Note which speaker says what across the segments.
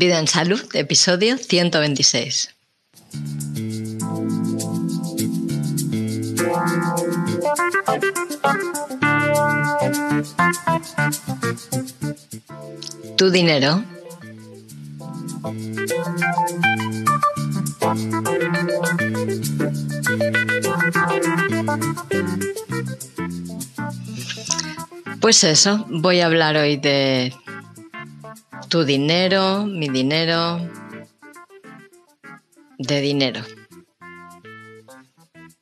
Speaker 1: Vida en Salud, episodio 126. Tu dinero. Pues eso, voy a hablar hoy de tu dinero, mi dinero, de dinero.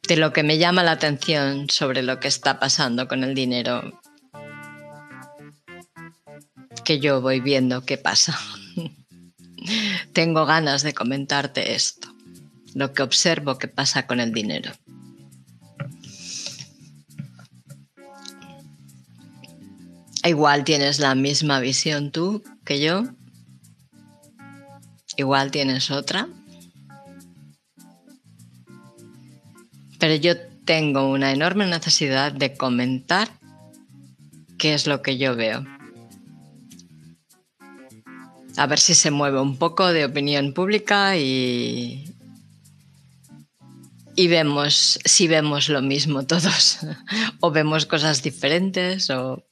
Speaker 1: De lo que me llama la atención sobre lo que está pasando con el dinero que yo voy viendo qué pasa. Tengo ganas de comentarte esto, lo que observo que pasa con el dinero. Igual tienes la misma visión tú que yo. Igual tienes otra. Pero yo tengo una enorme necesidad de comentar qué es lo que yo veo. A ver si se mueve un poco de opinión pública y, y vemos si vemos lo mismo todos o vemos cosas diferentes o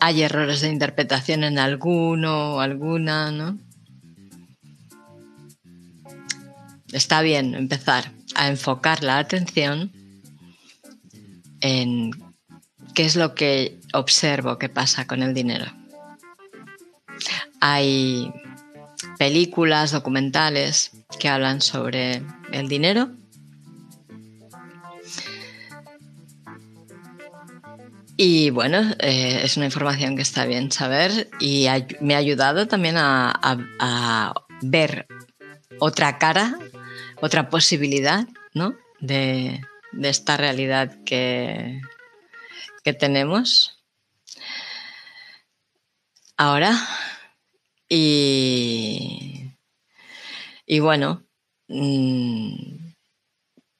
Speaker 1: hay errores de interpretación en alguno o alguna, ¿no? Está bien empezar a enfocar la atención en qué es lo que observo que pasa con el dinero. Hay películas, documentales que hablan sobre el dinero Y bueno, eh, es una información que está bien saber y me ha ayudado también a, ver otra cara, otra posibilidad ¿no? de, esta realidad que, que tenemos ahora. Y, y bueno, mm,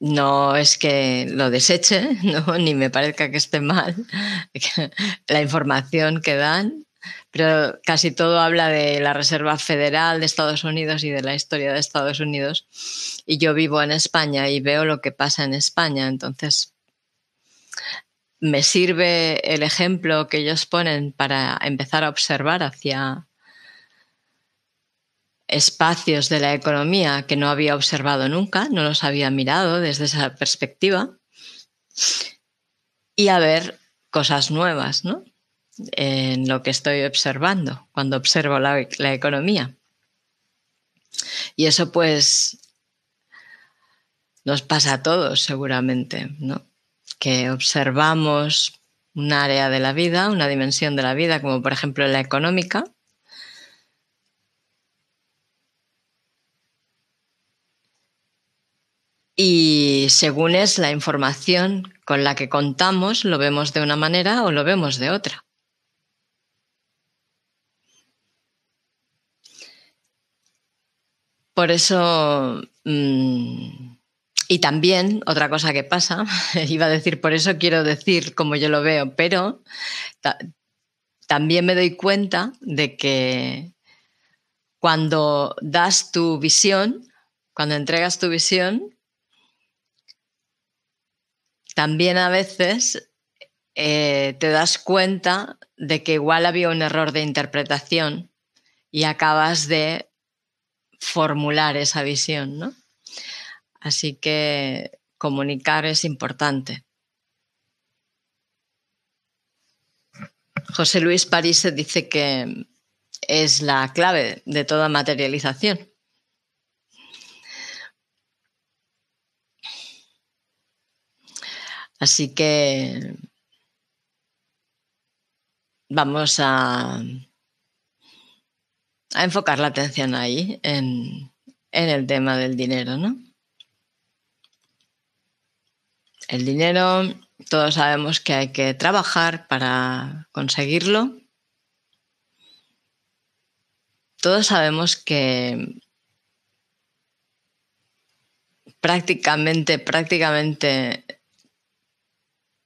Speaker 1: no es que lo deseche, ni me parezca que esté mal la información que dan, pero casi todo habla de la Reserva Federal de Estados Unidos y de la historia de Estados Unidos. Y yo vivo en España y veo lo que pasa en España, entonces me sirve el ejemplo que ellos ponen para empezar a observar hacia espacios de la economía que no había observado nunca, no los había mirado desde esa perspectiva, y a ver cosas nuevas ¿no? en lo que estoy observando cuando observo la, economía. Y eso pues nos pasa a todos seguramente, ¿no? que observamos un área de la vida, una dimensión de la vida, como por ejemplo la económica, Y según es la información con la que contamos, lo vemos de una manera o lo vemos de otra. Por eso, mm, y también otra cosa que pasa, iba a decir, por eso quiero decir como yo lo veo, pero también me doy cuenta de que cuando das tu visión, cuando entregas tu visión, también a veces eh, te das cuenta de que igual había un error de interpretación y acabas de formular esa visión, ¿no? Así que comunicar es importante. José Luis París dice que es la clave de toda materialización. Así que vamos a, enfocar la atención ahí, en, en el tema del dinero, ¿no? El dinero, todos sabemos que hay que trabajar para conseguirlo. Todos sabemos que prácticamente, prácticamente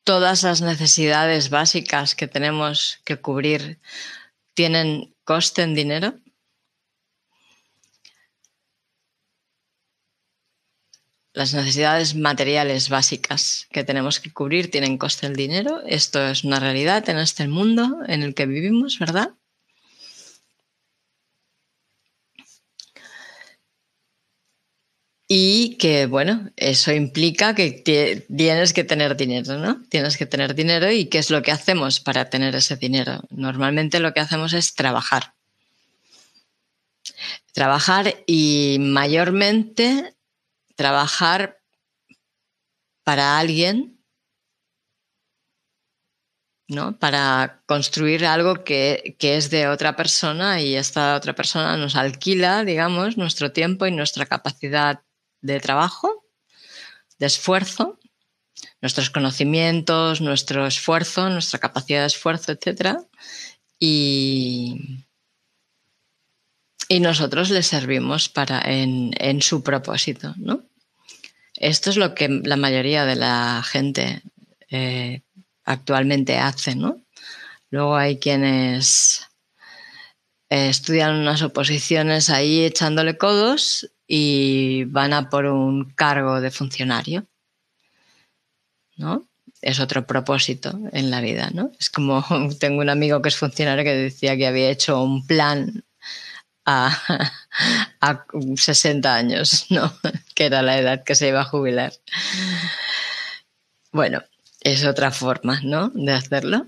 Speaker 1: todas las necesidades básicas que tenemos que cubrir tienen coste en dinero? Las necesidades materiales básicas que tenemos que cubrir tienen coste en dinero. Esto es una realidad en este mundo en el que vivimos, ¿verdad? Y que, bueno, eso implica que tienes que tener dinero, ¿no? Tienes que tener dinero y ¿qué es lo que hacemos para tener ese dinero? Normalmente lo que hacemos es trabajar. Trabajar y mayormente trabajar para alguien, ¿no? Para construir algo que, que, es de otra persona y esta otra persona nos alquila, digamos, nuestro tiempo y nuestra capacidad de trabajo, de esfuerzo, nuestros conocimientos, nuestro esfuerzo, nuestra capacidad de esfuerzo, etc. Y, y nosotros le servimos para en, en, su propósito, ¿no? Esto es lo que la mayoría de la gente eh, actualmente hace, ¿no? Luego hay quienes eh, estudian unas oposiciones ahí echándole codos y van a por un cargo de funcionario. ¿No? Es otro propósito en la vida, ¿no? Es como tengo un amigo que es funcionario que decía que había hecho un plan a, a 60 años, ¿no? Que era la edad que se iba a jubilar. Bueno, es otra forma, ¿no? De hacerlo.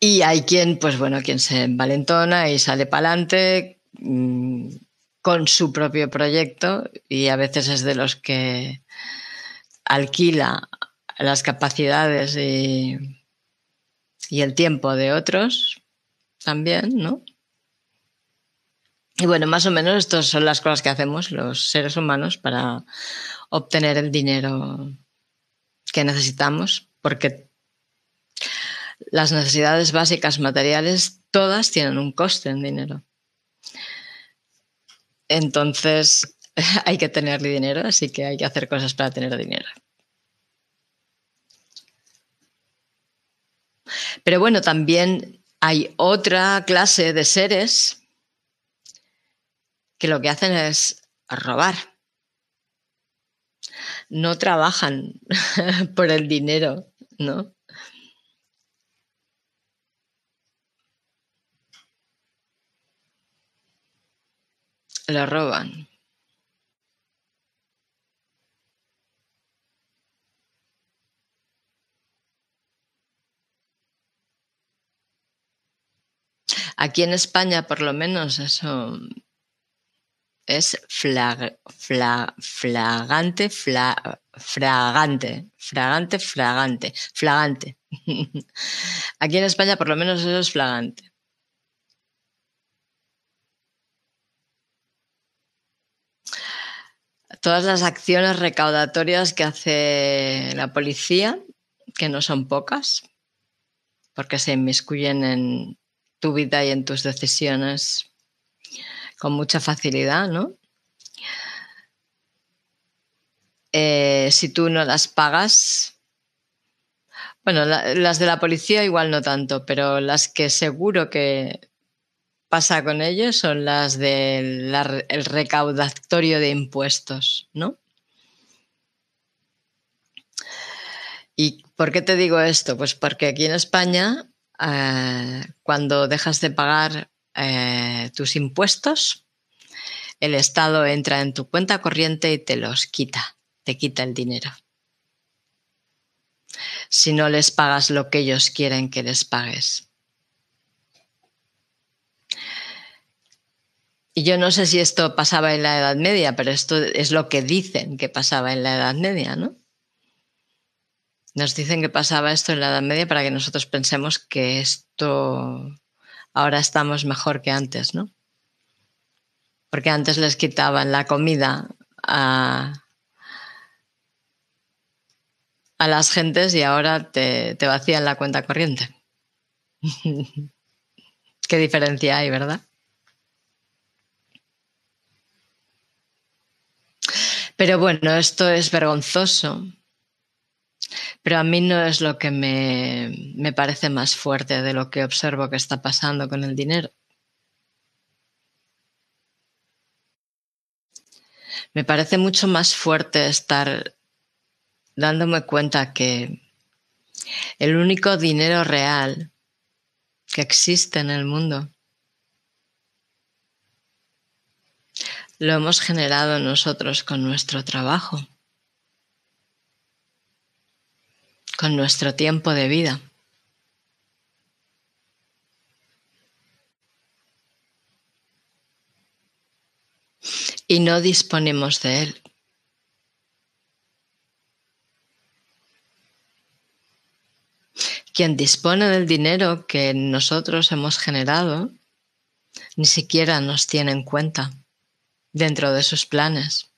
Speaker 1: Y hay quien, pues bueno, quien se envalentona y sale para adelante Mm, con su propio proyecto y a veces es de los que alquila las capacidades y, y el tiempo de otros también, ¿no? Y bueno, más o menos estas son las cosas que hacemos los seres humanos para obtener el dinero que necesitamos, porque las necesidades básicas materiales todas tienen un coste en dinero. Entonces hay que tener dinero, así que hay que hacer cosas para tener dinero. Pero bueno, también hay otra clase de seres que lo que hacen es robar. No trabajan por el dinero, ¿no? Lo roban. Aquí en España, por lo menos, eso es flag, flagante, fragante, fragante, fragante, flagante. Aquí en España, por lo menos, eso es flagante. Todas las acciones recaudatorias que hace la policía, que no son pocas, porque se inmiscuyen en tu vida y en tus decisiones con mucha facilidad, ¿no? Eh, si tú no las pagas, bueno, las de la policía igual no tanto, pero las que seguro que pasa con ellos son las del recaudatorio de impuestos, ¿no? ¿Y por qué te digo esto? Pues porque aquí en España, eh, cuando dejas de pagar eh, tus impuestos, el Estado entra en tu cuenta corriente y te los quita, te quita el dinero. Si no les pagas lo que ellos quieren que les pagues. Y yo no sé si esto pasaba en la Edad Media, pero esto es lo que dicen que pasaba en la Edad Media, ¿no? Nos dicen que pasaba esto en la Edad Media para que nosotros pensemos que esto ahora estamos mejor que antes, ¿no? Porque antes les quitaban la comida a, a las gentes y ahora te, te vacían la cuenta corriente. Qué diferencia hay, ¿verdad? Pero bueno, esto es vergonzoso. Pero a mí no es lo que me, me parece más fuerte de lo que observo que está pasando con el dinero. Me parece mucho más fuerte estar dándome cuenta que el único dinero real que existe en el mundo lo hemos generado nosotros con nuestro trabajo, con nuestro tiempo de vida. Y no disponemos de él. Quien dispone del dinero que nosotros hemos generado, ni siquiera nos tiene en cuenta dentro de sus planes.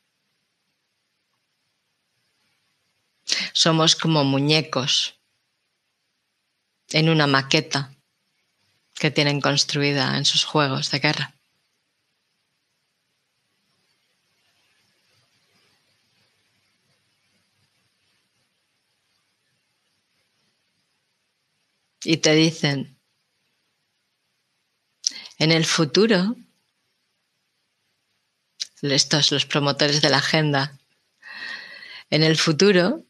Speaker 1: Somos como muñecos en una maqueta que tienen construida en sus juegos de guerra. Y te dicen, en el futuro estos los promotores de la agenda. En el futuro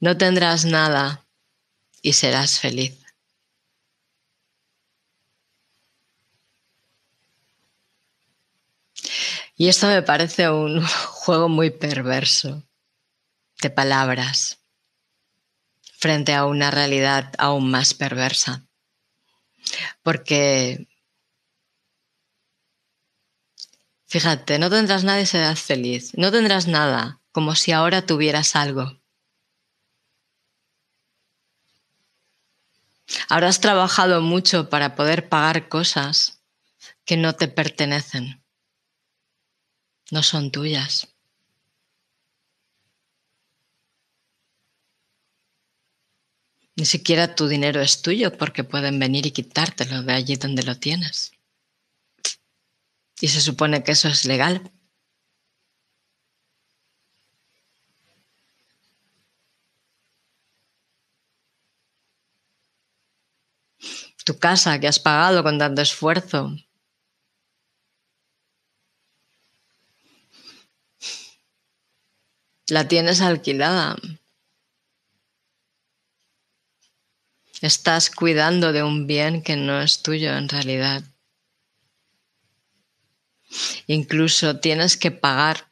Speaker 1: no tendrás nada y serás feliz. Y esto me parece un juego muy perverso de palabras frente a una realidad aún más perversa. Porque Fíjate, no tendrás nada y serás feliz. No tendrás nada, como si ahora tuvieras algo. Habrás trabajado mucho para poder pagar cosas que no te pertenecen. No son tuyas. Ni siquiera tu dinero es tuyo porque pueden venir y quitártelo de allí donde lo tienes. Y se supone que eso es legal. Tu casa que has pagado con tanto esfuerzo. La tienes alquilada. Estás cuidando de un bien que no es tuyo en realidad. Incluso tienes que pagar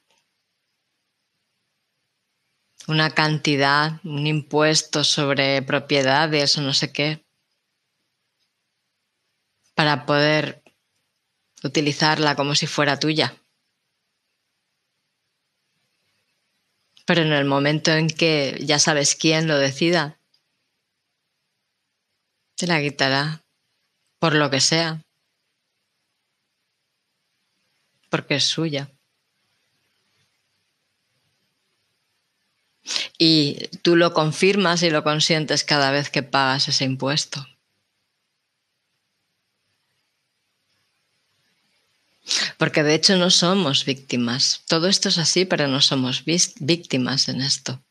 Speaker 1: una cantidad, un impuesto sobre propiedades o no sé qué, para poder utilizarla como si fuera tuya. Pero en el momento en que ya sabes quién lo decida, te la quitará, por lo que sea porque es suya. Y tú lo confirmas y lo consientes cada vez que pagas ese impuesto. Porque de hecho no somos víctimas. Todo esto es así, pero no somos víctimas en esto.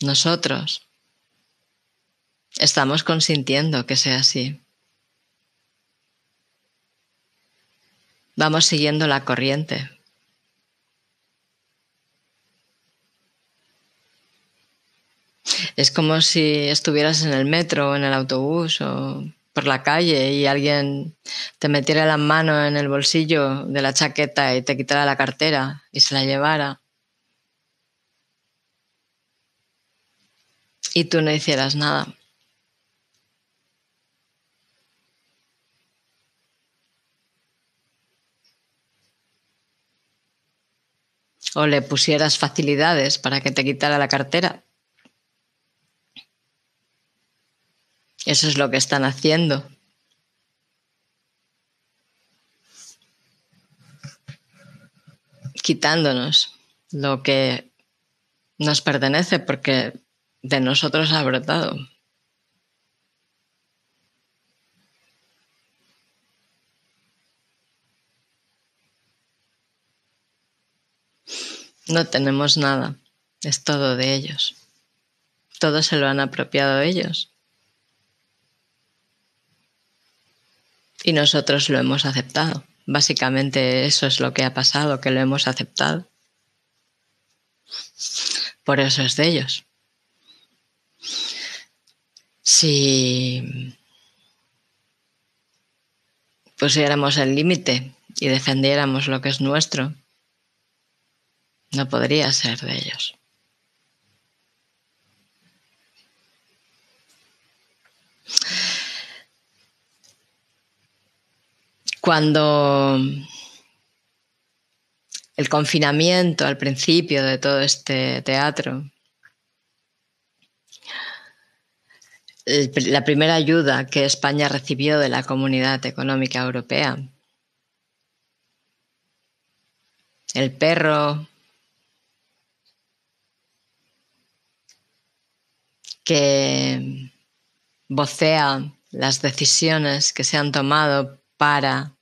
Speaker 1: Nosotros estamos consintiendo que sea así. Vamos siguiendo la corriente. Es como si estuvieras en el metro o en el autobús o por la calle y alguien te metiera la mano en el bolsillo de la chaqueta y te quitara la cartera y se la llevara. Y tú no hicieras nada. O le pusieras facilidades para que te quitara la cartera. Eso es lo que están haciendo. Quitándonos lo que nos pertenece porque de nosotros ha brotado. No tenemos nada, es todo de ellos. Todo se lo han apropiado ellos. Y nosotros lo hemos aceptado. Básicamente eso es lo que ha pasado, que lo hemos aceptado. Por eso es de ellos. Si pusiéramos el límite y defendiéramos lo que es nuestro, no podría ser de ellos. Cuando el confinamiento al principio de todo este teatro, la primera ayuda que España recibió de la Comunidad Económica Europea, el perro que vocea las decisiones que se han tomado para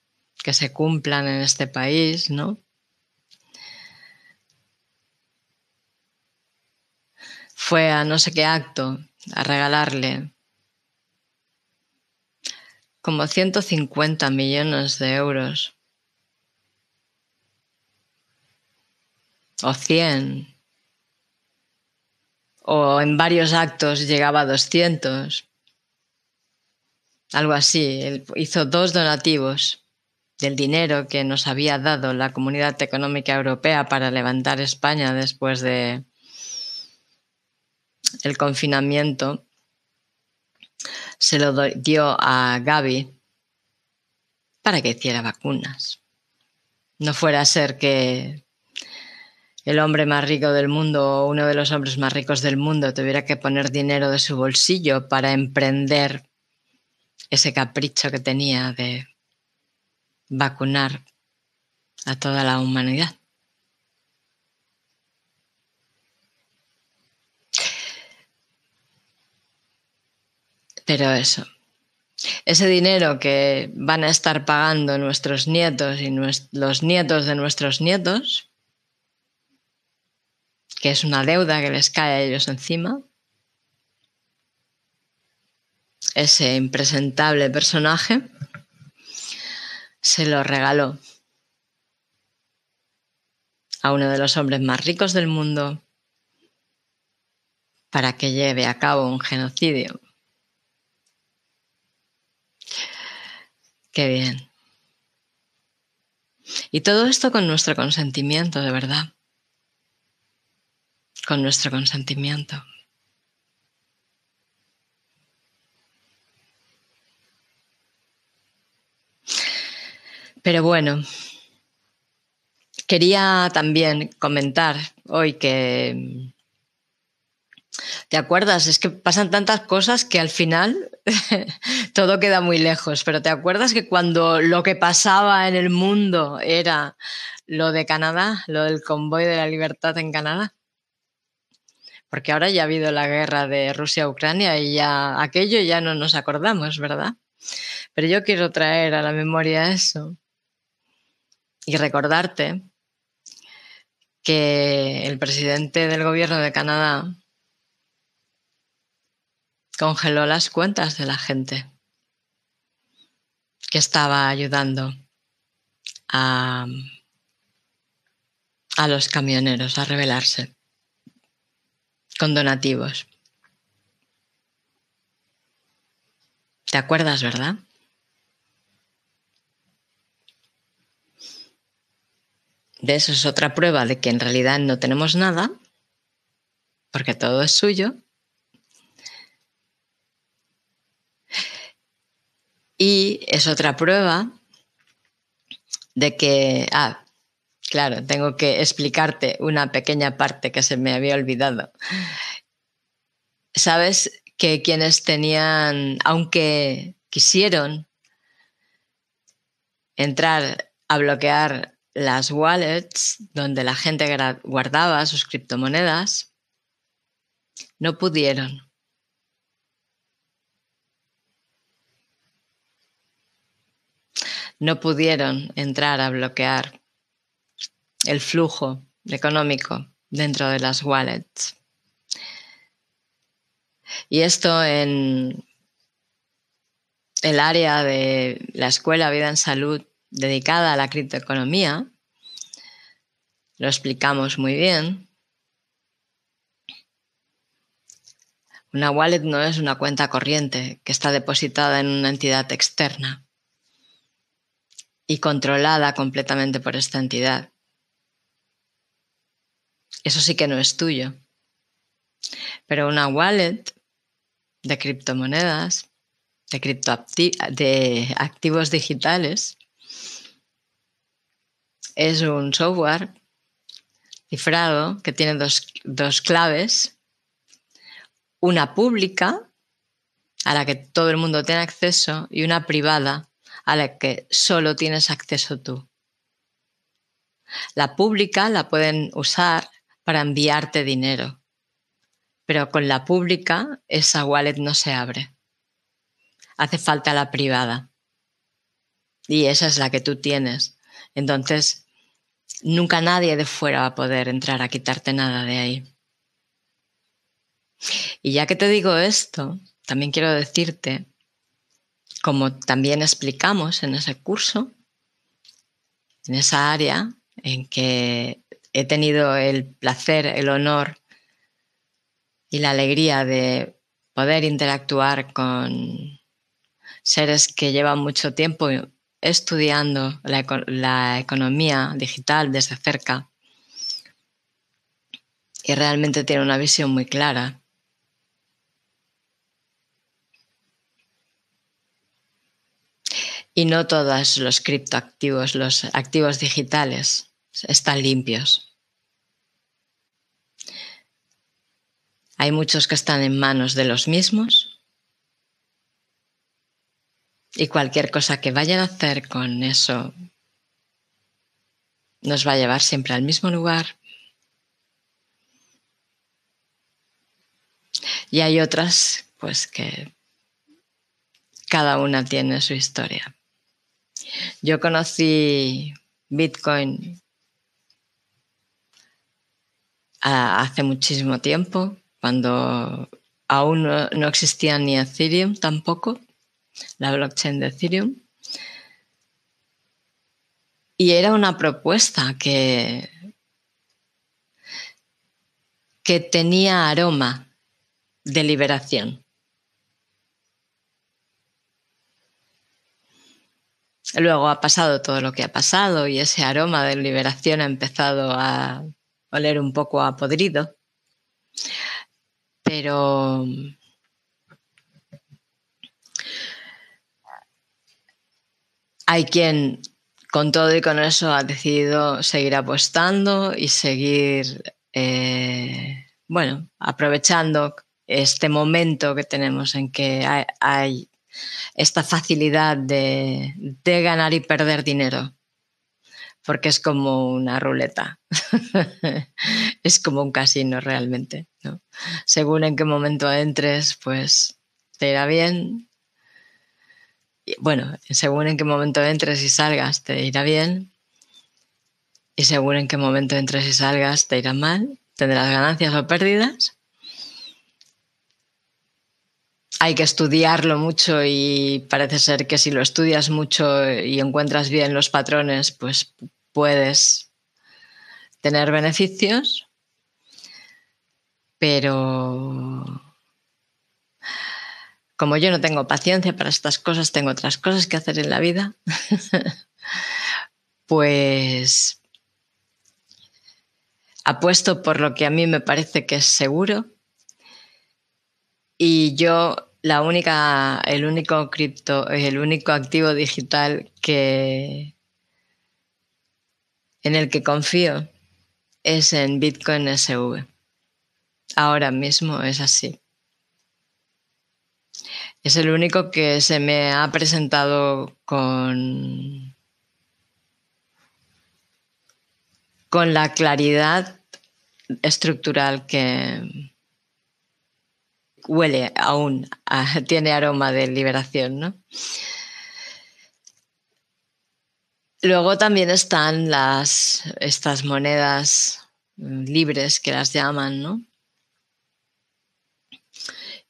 Speaker 1: que se cumplan en este país, ¿no? Fue a no sé qué acto a regalarle como 150 millones de euros o 100 o en varios actos llegaba a 200, algo así. Él hizo dos donativos del dinero que nos había dado la Comunidad Económica Europea para levantar España después de el confinamiento. Se lo dio a Gaby para que hiciera vacunas. No fuera a ser que el hombre más rico del mundo o uno de los hombres más ricos del mundo tuviera que poner dinero de su bolsillo para emprender ese capricho que tenía de vacunar a toda la humanidad. Pero eso, ese dinero que van a estar pagando nuestros nietos y los nietos de nuestros nietos, que es una deuda que les cae a ellos encima. Ese impresentable personaje se lo regaló a uno de los hombres más ricos del mundo para que lleve a cabo un genocidio. Qué bien. Y todo esto con nuestro consentimiento, de verdad con nuestro consentimiento. Pero bueno, quería también comentar hoy que, ¿te acuerdas? Es que pasan tantas cosas que al final todo queda muy lejos, pero ¿te acuerdas que cuando lo que pasaba en el mundo era lo de Canadá, lo del convoy de la libertad en Canadá? Porque ahora ya ha habido la guerra de Rusia-Ucrania y ya aquello ya no nos acordamos, ¿verdad? Pero yo quiero traer a la memoria eso y recordarte que el presidente del gobierno de Canadá congeló las cuentas de la gente que estaba ayudando a, a los camioneros a rebelarse con donativos. ¿Te acuerdas, verdad? De eso es otra prueba de que en realidad no tenemos nada, porque todo es suyo. Y es otra prueba de que, ah, Claro, tengo que explicarte una pequeña parte que se me había olvidado. Sabes que quienes tenían, aunque quisieron entrar a bloquear las wallets donde la gente guardaba sus criptomonedas, no pudieron. No pudieron entrar a bloquear el flujo económico dentro de las wallets. Y esto en el área de la escuela, vida en salud dedicada a la criptoeconomía, lo explicamos muy bien. Una wallet no es una cuenta corriente que está depositada en una entidad externa y controlada completamente por esta entidad. Eso sí que no es tuyo. Pero una wallet de criptomonedas, de, activos digitales, es un software cifrado que tiene dos, dos claves, una pública a la que todo el mundo tiene acceso y una privada a la que solo tienes acceso tú. La pública la pueden usar para enviarte dinero, pero con la pública esa wallet no se abre. Hace falta la privada. Y esa es la que tú tienes. Entonces, nunca nadie de fuera va a poder entrar a quitarte nada de ahí. Y ya que te digo esto, también quiero decirte, como también explicamos en ese curso, en esa área en que he tenido el placer, el honor y la alegría de poder interactuar con seres que llevan mucho tiempo estudiando la, economía digital desde cerca y realmente tiene una visión muy clara. Y no todos los criptoactivos, los activos digitales, están limpios. Hay muchos que están en manos de los mismos y cualquier cosa que vayan a hacer con eso nos va a llevar siempre al mismo lugar. Y hay otras, pues que cada una tiene su historia. Yo conocí Bitcoin hace muchísimo tiempo, cuando aún no, existía ni Ethereum tampoco la blockchain de Ethereum. Y era una propuesta que, que tenía aroma de liberación. Luego ha pasado todo lo que ha pasado y ese aroma de liberación ha empezado a oler un poco a podrido. Pero Hay quien con todo y con eso ha decidido seguir apostando y seguir, eh, bueno, aprovechando este momento que tenemos en que hay, esta facilidad de, ganar y perder dinero, porque es como una ruleta, es como un casino realmente. Según en qué momento entres, pues te irá bien, bueno, según en qué momento entres y salgas te irá bien y según en qué momento entres y salgas te irá mal, tendrás ganancias o pérdidas. Hay que estudiarlo mucho y parece ser que si lo estudias mucho y encuentras bien los patrones, pues puedes tener beneficios, pero como yo no tengo paciencia para estas cosas, tengo otras cosas que hacer en la vida, pues apuesto por lo que a mí me parece que es seguro y yo la única, el único cripto, el único activo digital que en el que confío es en Bitcoin SV. Ahora mismo es así. Es el único que se me ha presentado con, con la claridad estructural que huele aún, tiene aroma de liberación, ¿no? Luego también están las, estas monedas libres que las llaman, ¿no?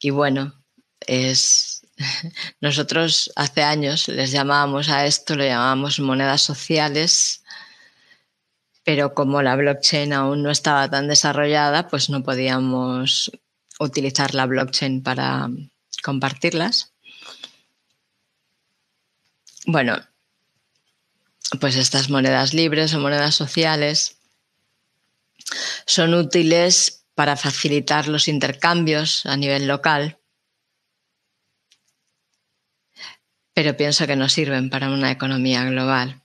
Speaker 1: Y bueno, es nosotros hace años les llamábamos a esto, lo llamábamos monedas sociales, pero como la blockchain aún no estaba tan desarrollada, pues no podíamos utilizar la blockchain para compartirlas. Bueno, pues estas monedas libres o monedas sociales son útiles para facilitar los intercambios a nivel local, pero pienso que no sirven para una economía global.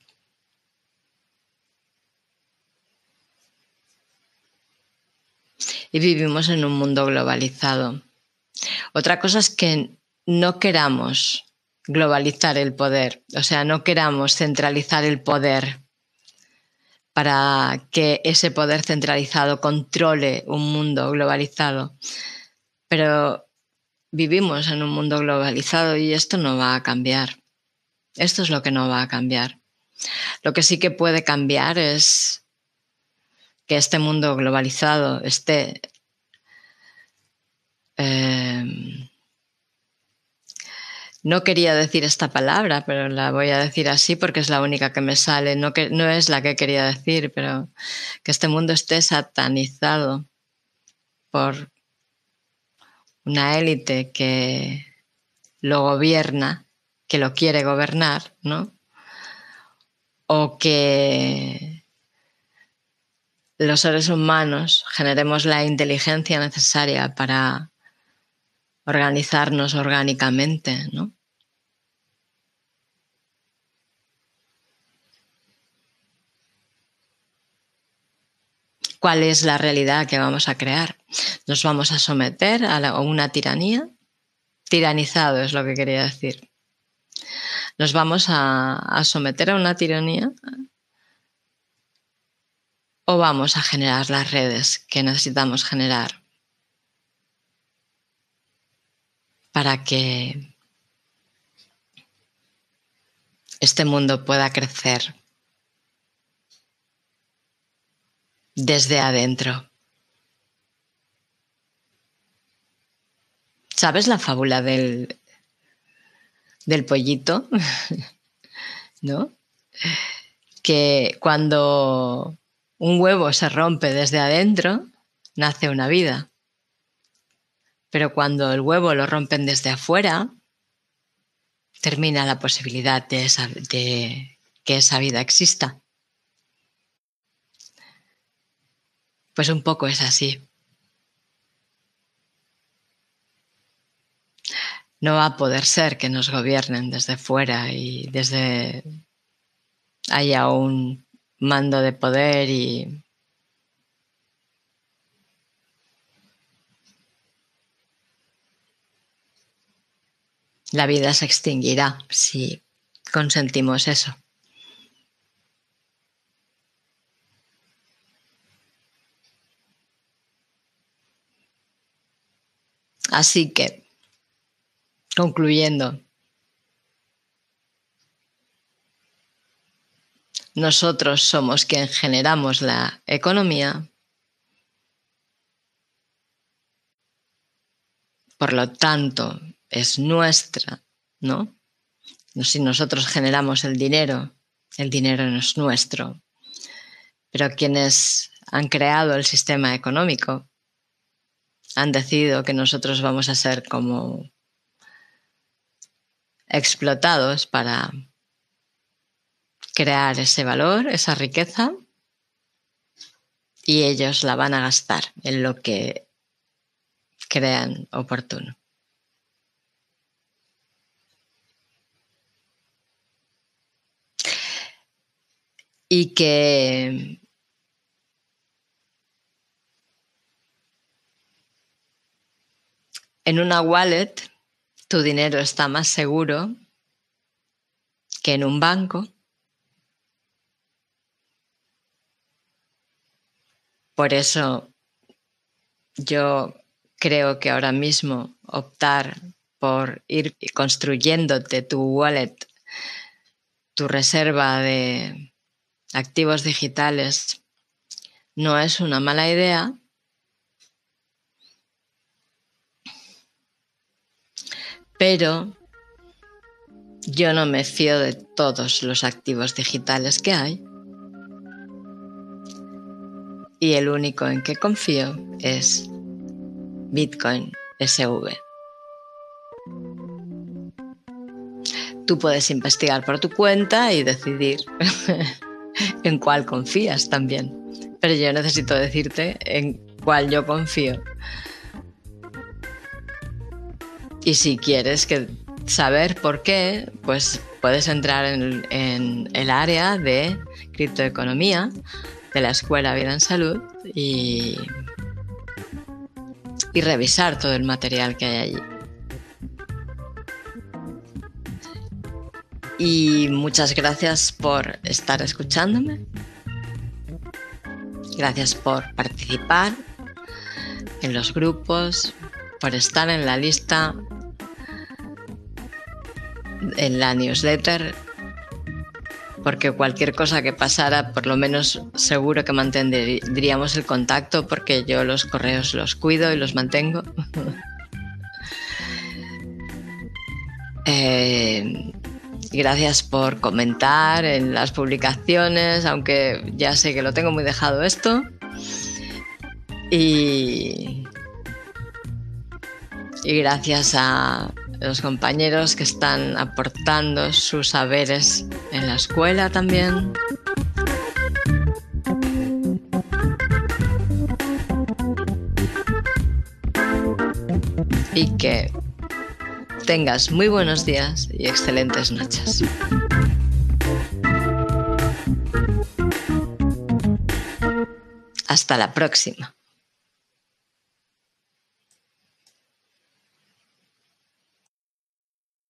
Speaker 1: Y vivimos en un mundo globalizado. Otra cosa es que no queramos globalizar el poder, o sea, no queramos centralizar el poder para que ese poder centralizado controle un mundo globalizado. Pero vivimos en un mundo globalizado y esto no va a cambiar. Esto es lo que no va a cambiar. Lo que sí que puede cambiar es que este mundo globalizado esté eh, no quería decir esta palabra, pero la voy a decir así porque es la única que me sale. No, que, no es la que quería decir, pero que este mundo esté satanizado por una élite que lo gobierna, que lo quiere gobernar, ¿no? O que los seres humanos generemos la inteligencia necesaria para organizarnos orgánicamente, ¿no? ¿Cuál es la realidad que vamos a crear? ¿Nos vamos a someter a, una tiranía? Tiranizado es lo que quería decir. ¿Nos vamos a someter a una tiranía? ¿O vamos a generar las redes que necesitamos generar? para que este mundo pueda crecer desde adentro. ¿Sabes la fábula del, del pollito? ¿No? Que cuando un huevo se rompe desde adentro, nace una vida. Pero cuando el huevo lo rompen desde afuera, termina la posibilidad de, que esa vida exista. Pues un poco es así. No va a poder ser que nos gobiernen desde fuera y desde haya un mando de poder y La vida se extinguirá si consentimos eso. Así que, concluyendo, nosotros somos quien generamos la economía, por lo tanto, es nuestra, ¿no? Si nosotros generamos el dinero, el dinero no es nuestro. Pero quienes han creado el sistema económico han decidido que nosotros vamos a ser como explotados para crear ese valor, esa riqueza, y ellos la van a gastar en lo que crean oportuno. y que en una wallet tu dinero está más seguro que en un banco. Por eso yo creo que ahora mismo optar por ir construyéndote tu wallet, tu reserva de, activos digitales no es una mala idea, pero yo no me fío de todos los activos digitales que hay. Y el único en que confío es Bitcoin SV. Tú puedes investigar por tu cuenta y decidir en cuál confías también. Pero yo necesito decirte en cuál yo confío. Y si quieres saber por qué, pues puedes entrar en, el área de criptoeconomía de la Escuela Vida en Salud y, y revisar todo el material que hay allí. Y muchas gracias por estar escuchándome. Gracias por participar en los grupos, por estar en la lista en la newsletter, porque cualquier cosa que pasara, por lo menos seguro que mantendríamos el contacto, porque yo los correos los cuido y los mantengo. Eh, gracias por comentar en las publicaciones, aunque ya sé que lo tengo muy dejado esto. Y, y gracias a los compañeros que están aportando sus saberes en la escuela también. Y que tengas muy buenos días y excelentes noches. Hasta la próxima.